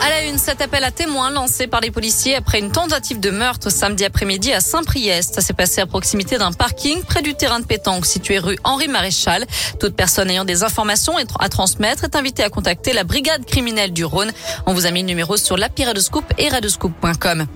À la une, cet appel à témoins lancé par les policiers après une tentative de meurtre samedi après-midi à Saint-Priest. Ça s'est passé à proximité d'un parking près du terrain de pétanque situé rue Henri Maréchal. Toute personne ayant des informations à transmettre est invitée à contacter la brigade criminelle du Rhône. On vous a mis le numéro sur l'appli et radoscoop.com.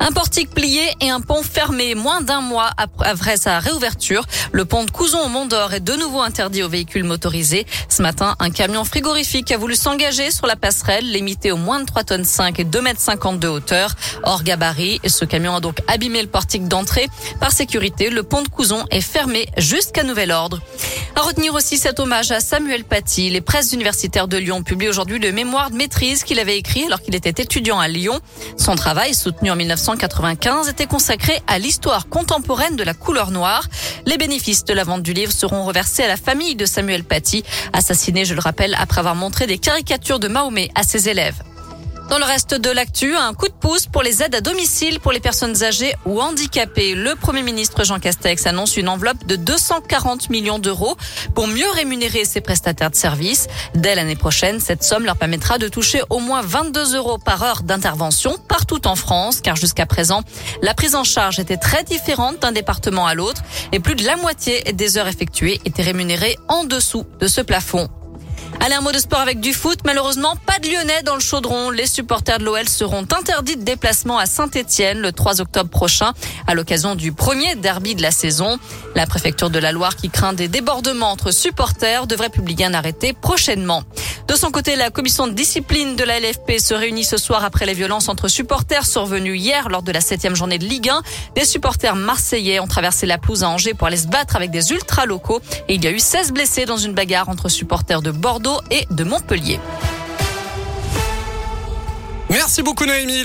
Un portique plié et un pont fermé moins d'un mois après sa réouverture. Le pont de Couzon au Mont d'Or est de nouveau interdit aux véhicules motorisés. Ce matin, un camion frigorifique a voulu s'engager sur la passerelle, limité au moins de 3 tonnes 5 et 2 mètres 50 de hauteur. Hors gabarit, ce camion a donc abîmé le portique d'entrée. Par sécurité, le pont de Couzon est fermé jusqu'à nouvel ordre. À retenir aussi cet hommage à Samuel Paty. Les presses universitaires de Lyon publient aujourd'hui le mémoire de maîtrise qu'il avait écrit alors qu'il était étudiant à Lyon. Son travail, soutenu en 1995, était consacré à l'histoire contemporaine de la couleur noire. Les bénéfices de la vente du livre seront reversés à la famille de Samuel Paty, assassiné, je le rappelle, après avoir montré des caricatures de Mahomet à ses élèves. Dans le reste de l'actu, un coup de pouce pour les aides à domicile pour les personnes âgées ou handicapées. Le Premier ministre Jean Castex annonce une enveloppe de 240 millions d'euros pour mieux rémunérer ses prestataires de services. Dès l'année prochaine, cette somme leur permettra de toucher au moins 22 euros par heure d'intervention partout en France, car jusqu'à présent, la prise en charge était très différente d'un département à l'autre et plus de la moitié des heures effectuées étaient rémunérées en dessous de ce plafond. Allez, un mot de sport avec du foot. Malheureusement, pas de Lyonnais dans le chaudron. Les supporters de l'OL seront interdits de déplacement à Saint-Etienne le 3 octobre prochain à l'occasion du premier derby de la saison. La préfecture de la Loire qui craint des débordements entre supporters devrait publier un arrêté prochainement. De son côté, la commission de discipline de la LFP se réunit ce soir après les violences entre supporters survenues hier lors de la septième journée de Ligue 1. Des supporters marseillais ont traversé la pelouse à Angers pour aller se battre avec des ultras locaux et il y a eu 16 blessés dans une bagarre entre supporters de Bordeaux et de Montpellier. Merci beaucoup Noémie.